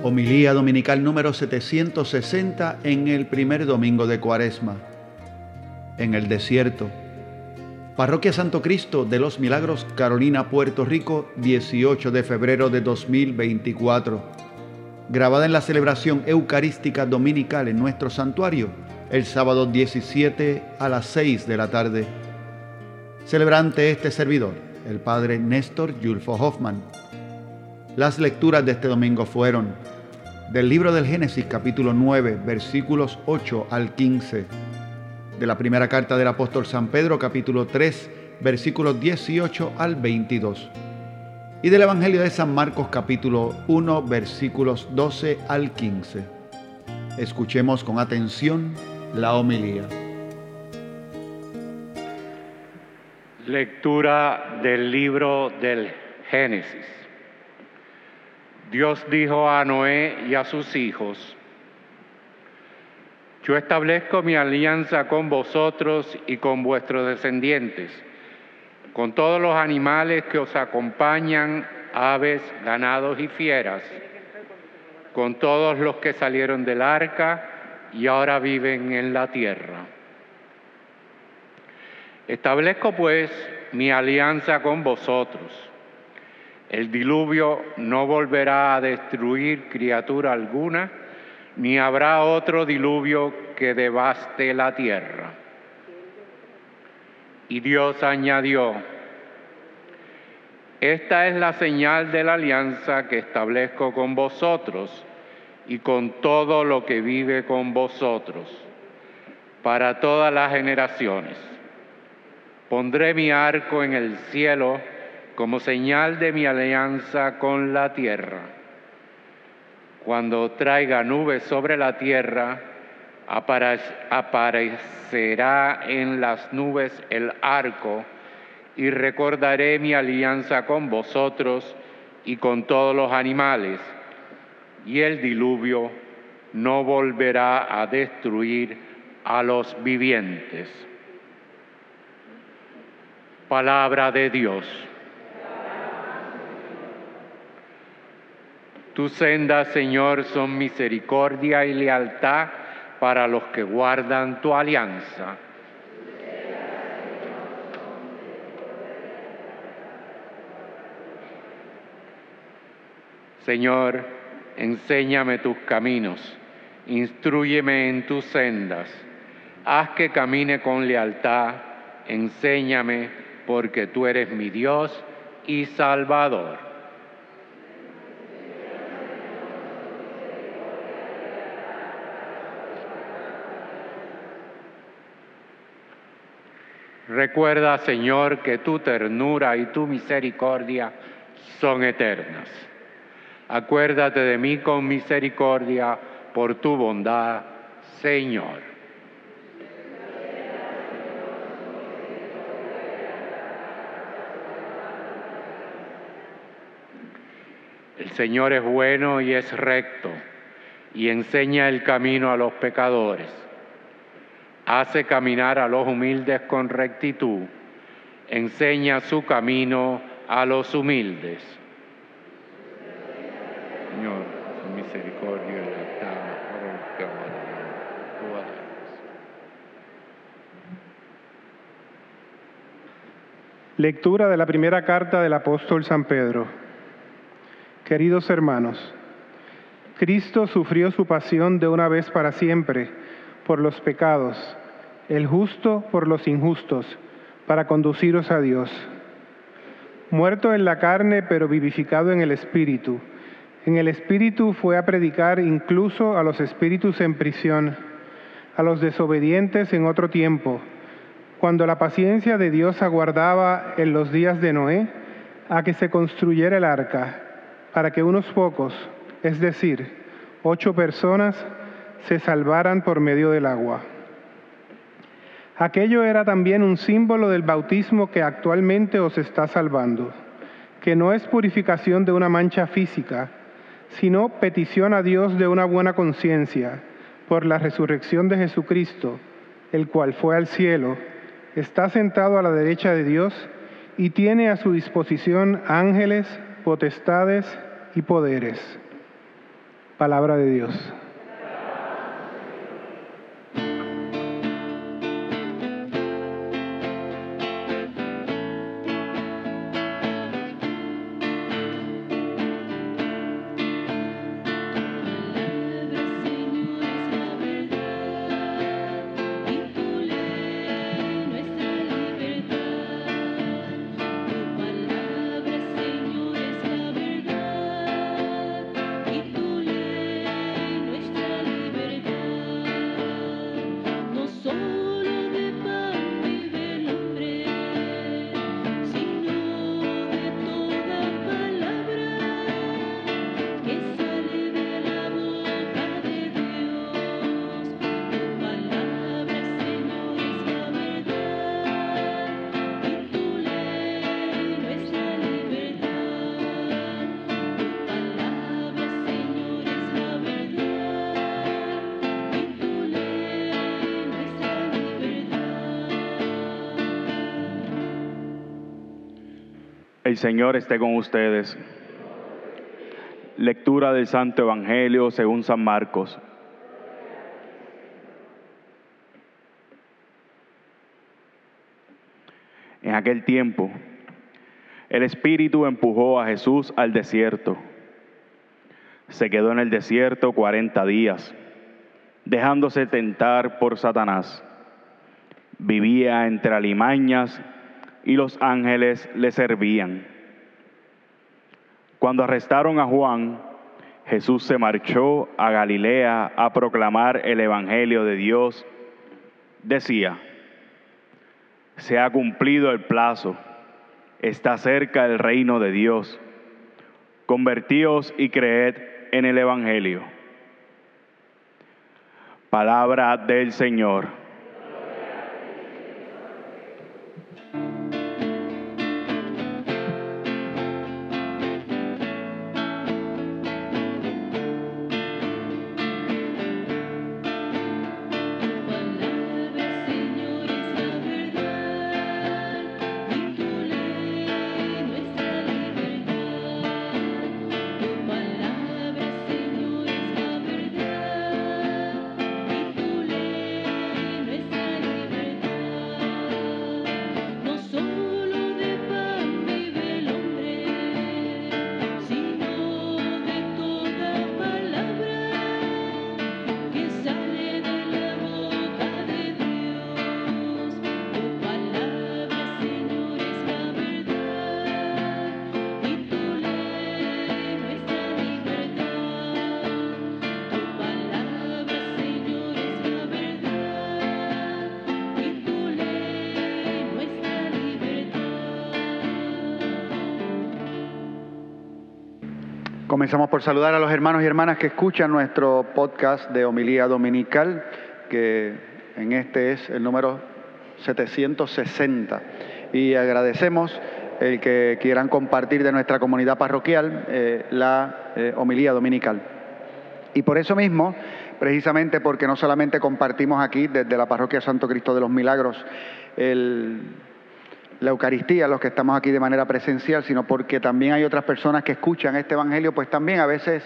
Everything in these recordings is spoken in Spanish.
Homilía Dominical número 760 en el primer domingo de Cuaresma. En el desierto. Parroquia Santo Cristo de los Milagros, Carolina, Puerto Rico, 18 de febrero de 2024. Grabada en la celebración eucarística dominical en nuestro santuario, el sábado 17 a las 6 de la tarde. Celebrante este servidor, el padre Néstor Yulfo Hoffman. Las lecturas de este domingo fueron del libro del Génesis capítulo 9 versículos 8 al 15, de la primera carta del apóstol San Pedro capítulo 3 versículos 18 al 22 y del Evangelio de San Marcos capítulo 1 versículos 12 al 15. Escuchemos con atención la homilía. Lectura del libro del Génesis. Dios dijo a Noé y a sus hijos, yo establezco mi alianza con vosotros y con vuestros descendientes, con todos los animales que os acompañan, aves, ganados y fieras, con todos los que salieron del arca y ahora viven en la tierra. Establezco pues mi alianza con vosotros el diluvio no volverá a destruir criatura alguna, ni habrá otro diluvio que devaste la tierra. Y Dios añadió, esta es la señal de la alianza que establezco con vosotros y con todo lo que vive con vosotros, para todas las generaciones. Pondré mi arco en el cielo, como señal de mi alianza con la tierra. Cuando traiga nubes sobre la tierra, aparecerá en las nubes el arco y recordaré mi alianza con vosotros y con todos los animales, y el diluvio no volverá a destruir a los vivientes. Palabra de Dios. Tus sendas, Señor, son misericordia y lealtad para los que guardan tu alianza. Señor, enséñame tus caminos, instruyeme en tus sendas, haz que camine con lealtad, enséñame, porque tú eres mi Dios y Salvador. Recuerda, Señor, que tu ternura y tu misericordia son eternas. Acuérdate de mí con misericordia por tu bondad, Señor. El Señor es bueno y es recto y enseña el camino a los pecadores hace caminar a los humildes con rectitud, enseña su camino a los humildes. Señor, su misericordia Lectura de la primera carta del apóstol San Pedro. Queridos hermanos, Cristo sufrió su pasión de una vez para siempre por los pecados, el justo por los injustos, para conduciros a Dios. Muerto en la carne, pero vivificado en el Espíritu. En el Espíritu fue a predicar incluso a los espíritus en prisión, a los desobedientes en otro tiempo, cuando la paciencia de Dios aguardaba en los días de Noé a que se construyera el arca, para que unos pocos, es decir, ocho personas, se salvaran por medio del agua. Aquello era también un símbolo del bautismo que actualmente os está salvando, que no es purificación de una mancha física, sino petición a Dios de una buena conciencia por la resurrección de Jesucristo, el cual fue al cielo, está sentado a la derecha de Dios y tiene a su disposición ángeles, potestades y poderes. Palabra de Dios. El Señor esté con ustedes. Lectura del Santo Evangelio según San Marcos. En aquel tiempo, el Espíritu empujó a Jesús al desierto. Se quedó en el desierto cuarenta días, dejándose tentar por Satanás. Vivía entre alimañas y los ángeles le servían. Cuando arrestaron a Juan, Jesús se marchó a Galilea a proclamar el Evangelio de Dios. Decía, se ha cumplido el plazo, está cerca el reino de Dios. Convertíos y creed en el Evangelio. Palabra del Señor. Comenzamos por saludar a los hermanos y hermanas que escuchan nuestro podcast de homilía dominical, que en este es el número 760. Y agradecemos el que quieran compartir de nuestra comunidad parroquial eh, la eh, homilía dominical. Y por eso mismo, precisamente porque no solamente compartimos aquí desde la parroquia Santo Cristo de los Milagros el la Eucaristía, los que estamos aquí de manera presencial, sino porque también hay otras personas que escuchan este Evangelio, pues también a veces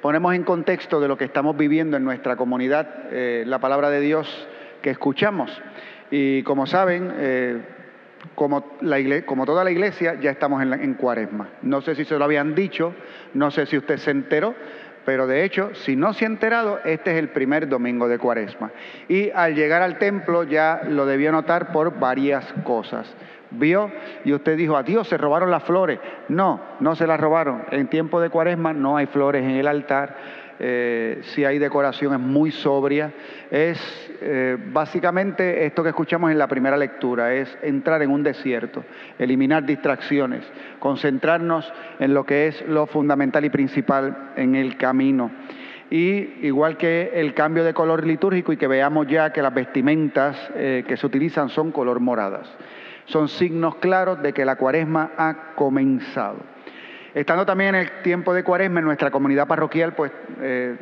ponemos en contexto de lo que estamos viviendo en nuestra comunidad eh, la palabra de Dios que escuchamos. Y como saben, eh, como, la como, toda la iglesia, ya estamos en, en cuaresma. No sé si se lo habían dicho, no sé si usted se enteró, pero de hecho, si no se ha enterado, este es el primer domingo de cuaresma. Y al llegar al templo ya lo debió notar por varias cosas vio y usted dijo, a Dios se robaron las flores. No, no se las robaron. En tiempo de cuaresma no hay flores en el altar. Eh, si hay decoración es muy sobria. Es eh, básicamente esto que escuchamos en la primera lectura, es entrar en un desierto, eliminar distracciones, concentrarnos en lo que es lo fundamental y principal en el camino y igual que el cambio de color litúrgico y que veamos ya que las vestimentas eh, que se utilizan son color moradas son signos claros de que la cuaresma ha comenzado. Estando también en el tiempo de cuaresma en nuestra comunidad parroquial, pues eh,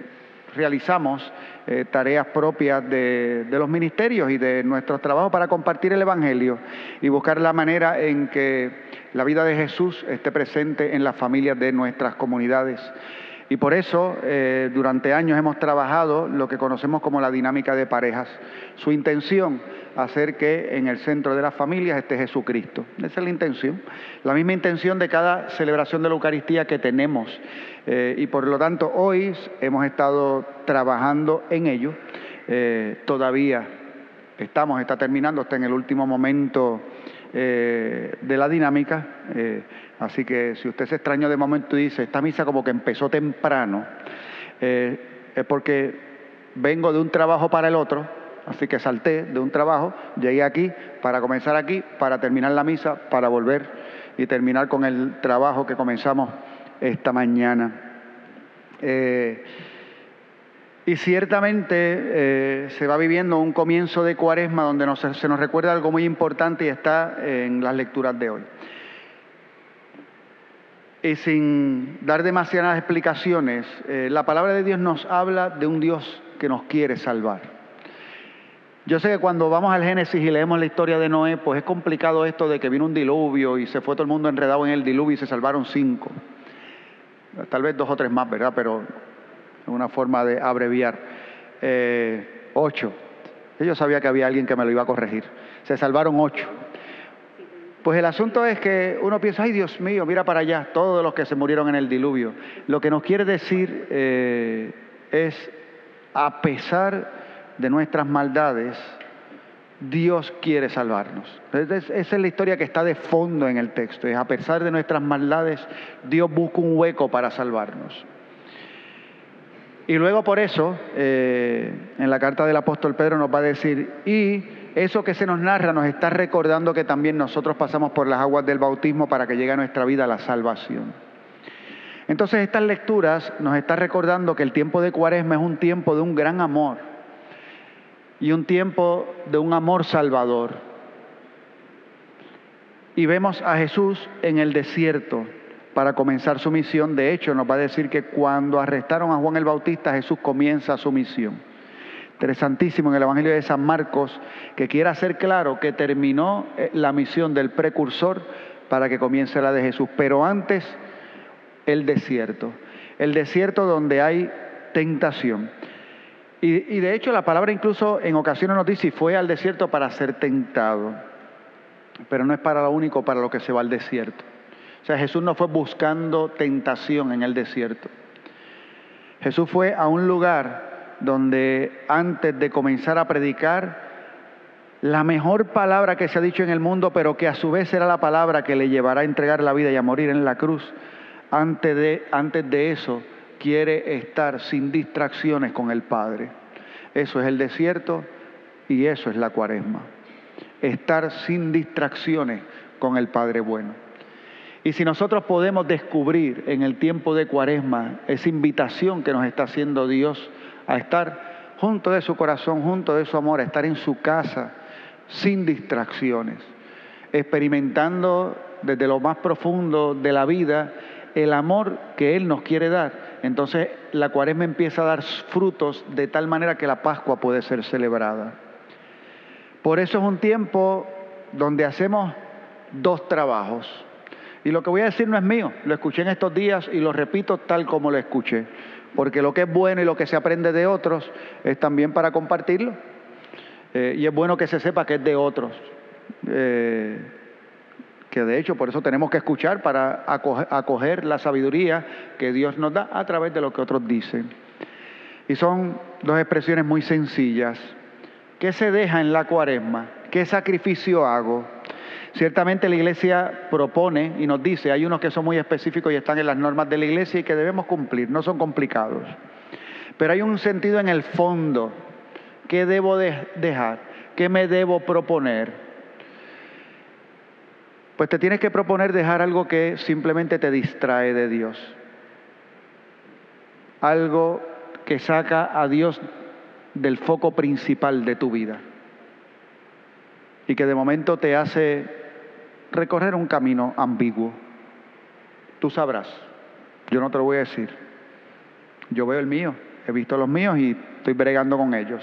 realizamos eh, tareas propias de, de, los ministerios y de nuestros trabajos para compartir el Evangelio y buscar la manera en que la vida de Jesús esté presente en las familias de nuestras comunidades. Y por eso eh, durante años hemos trabajado lo que conocemos como la dinámica de parejas. Su intención, hacer que en el centro de las familias esté Jesucristo. Esa es la intención. La misma intención de cada celebración de la Eucaristía que tenemos. Eh, y por lo tanto hoy hemos estado trabajando en ello. Eh, todavía estamos, está terminando, está en el último momento de la dinámica. Así que si usted se extrañó de momento y dice, esta misa como que empezó temprano, eh, es porque vengo de un trabajo para el otro, así que salté de un trabajo, llegué aquí para comenzar aquí, para terminar la misa, para volver y terminar con el trabajo que comenzamos esta mañana. Y ciertamente eh, se va viviendo un comienzo de cuaresma donde se nos recuerda algo muy importante y está en las lecturas de hoy. Y sin dar demasiadas explicaciones, eh, la palabra de Dios nos habla de un Dios que nos quiere salvar. Yo sé que cuando vamos al Génesis y leemos la historia de Noé, pues es complicado esto de que vino un diluvio y se fue todo el mundo enredado en el diluvio y se salvaron cinco. Tal vez dos o tres más, ¿verdad? Pero una forma de abreviar. Eh, ocho. Yo sabía que había alguien que me lo iba a corregir. Se salvaron ocho. Pues el asunto es que uno piensa, ay Dios mío, mira para allá, todos los que se murieron en el diluvio. Lo que nos quiere decir eh, es, a pesar de nuestras maldades, Dios quiere salvarnos. esa es la historia que está de fondo en el texto. Es a pesar de nuestras maldades, Dios busca un hueco para salvarnos. Y luego por eso, eh, en la carta del apóstol Pedro nos va a decir, y eso que se nos narra nos está recordando que también nosotros pasamos por las aguas del bautismo para que llegue a nuestra vida la salvación. Entonces estas lecturas nos están recordando que el tiempo de Cuaresma es un tiempo de un gran amor y un tiempo de un amor salvador. Y vemos a Jesús en el desierto para comenzar su misión. De hecho, nos va a decir que cuando arrestaron a Juan el Bautista, Jesús comienza su misión interesantísimo en el Evangelio de San Marcos, que quiere hacer claro que terminó eh, la misión del precursor para que comience la de Jesús. Pero antes, el desierto. El desierto donde hay tentación. Y, de hecho la palabra incluso en ocasiones nos dice, fue al desierto para ser tentado. Pero no es para lo único para lo que se va al desierto. O sea, Jesús no fue buscando tentación en el desierto. Jesús fue a un lugar donde antes de comenzar a predicar, la mejor palabra que se ha dicho en el mundo, pero que a su vez será la palabra que le llevará a entregar la vida y a morir en la cruz, antes de, antes de eso quiere estar sin distracciones con el Padre. Eso es el desierto y eso es la cuaresma. Estar sin distracciones con el Padre bueno. Y si nosotros podemos descubrir en el tiempo de cuaresma esa invitación que nos está haciendo Dios, a estar junto de su corazón, junto de su amor, a estar en su casa sin distracciones, experimentando desde lo más profundo de la vida el amor que Él nos quiere dar. Entonces la cuaresma empieza a dar frutos de tal manera que la Pascua puede ser celebrada. Por eso es un tiempo donde hacemos dos trabajos. Y lo que voy a decir no es mío, lo escuché en estos días y lo repito tal como lo escuché porque lo que es bueno y lo que se aprende de otros es también para compartirlo. Eh, y es bueno que se sepa que es de otros. Eh, que de hecho por eso tenemos que escuchar para acoger, la sabiduría que Dios nos da a través de lo que otros dicen. Y son dos expresiones muy sencillas. ¿Qué se deja en la cuaresma? ¿Qué sacrificio hago? Ciertamente la iglesia propone y nos dice, hay unos que son muy específicos y están en las normas de la iglesia y que debemos cumplir, no son complicados. Pero hay un sentido en el fondo. ¿Qué debo dejar? ¿Qué me debo proponer? Pues te tienes que proponer dejar algo que simplemente te distrae de Dios. Algo que saca a Dios del foco principal de tu vida. Y que de momento te hace recorrer un camino ambiguo. Tú sabrás, yo no te lo voy a decir. Yo veo el mío, he visto los míos y estoy bregando con ellos.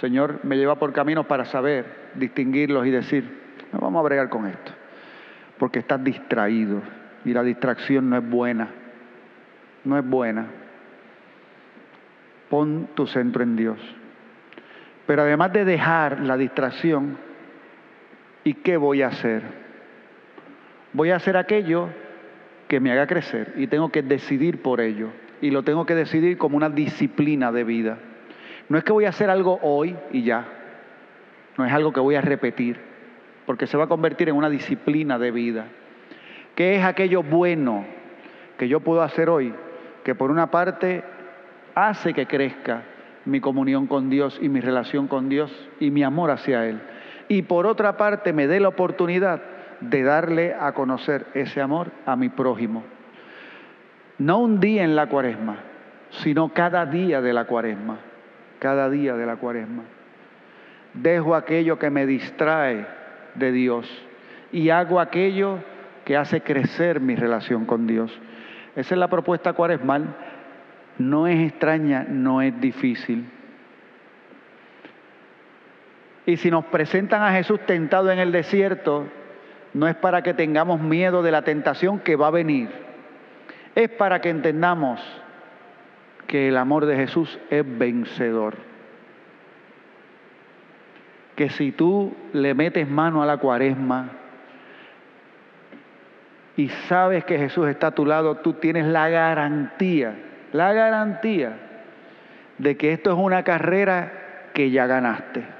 Señor me lleva por caminos para saber distinguirlos y decir, no vamos a bregar con esto, porque estás distraído y la distracción no es buena, no es buena. Pon tu centro en Dios. Pero además de dejar la distracción, ¿y qué voy a hacer? Voy a hacer aquello que me haga crecer y tengo que decidir por ello. Y lo tengo que decidir como una disciplina de vida. No es que voy a hacer algo hoy y ya. No es algo que voy a repetir, porque se va a convertir en una disciplina de vida. ¿Qué es aquello bueno que yo puedo hacer hoy? Que por una parte hace que crezca mi comunión con Dios y mi relación con Dios y mi amor hacia Él. Y por otra parte me dé la oportunidad de darle a conocer ese amor a mi prójimo. No un día en la cuaresma, sino cada día de la cuaresma. Cada día de la cuaresma. Dejo aquello que me distrae de Dios y hago aquello que hace crecer mi relación con Dios. Esa es la propuesta cuaresmal. No es extraña, no es difícil. Y si nos presentan a Jesús tentado en el desierto, no es para que tengamos miedo de la tentación que va a venir. Es para que entendamos que el amor de Jesús es vencedor. Que si tú le metes mano a la cuaresma y sabes que Jesús está a tu lado, tú tienes la garantía, la garantía de que esto es una carrera que ya ganaste.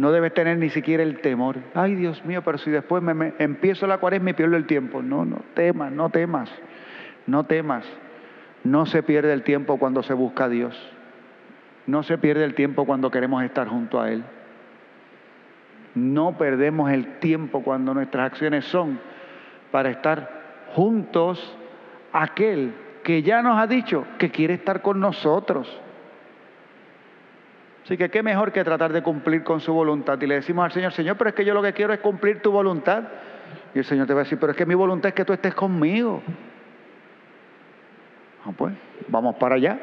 No debes tener ni siquiera el temor. Ay, Dios mío, pero si después me, empiezo la cuaresma y pierdo el tiempo. No, no temas, no temas, no temas. No se pierde el tiempo cuando se busca a Dios. No se pierde el tiempo cuando queremos estar junto a Él. No perdemos el tiempo cuando nuestras acciones son para estar juntos a aquel que ya nos ha dicho que quiere estar con nosotros. Así que qué mejor que tratar de cumplir con su voluntad. Y le decimos al Señor, Señor, pero es que yo lo que quiero es cumplir tu voluntad. Y el Señor te va a decir, pero es que mi voluntad es que tú estés conmigo. Ah, pues, vamos para allá.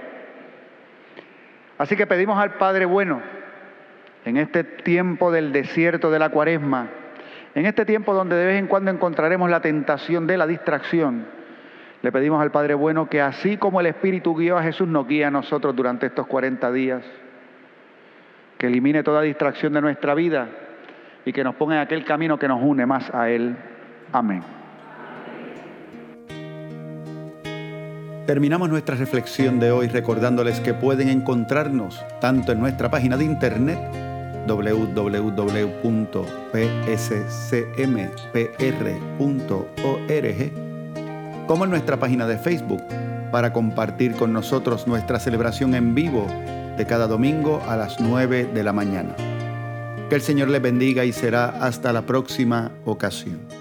Así que pedimos al Padre bueno, en este tiempo del desierto de la cuaresma, en este tiempo donde de vez en cuando encontraremos la tentación de la distracción, le pedimos al Padre bueno que así como el Espíritu guió a Jesús, nos guíe a nosotros durante estos 40 días que elimine toda distracción de nuestra vida y que nos ponga en aquel camino que nos une más a Él. Amén. Terminamos nuestra reflexión de hoy recordándoles que pueden encontrarnos tanto en nuestra página de internet www.pscmpr.org como en nuestra página de Facebook para compartir con nosotros nuestra celebración en vivo de cada domingo a las 9 de la mañana. Que el Señor les bendiga y será hasta la próxima ocasión.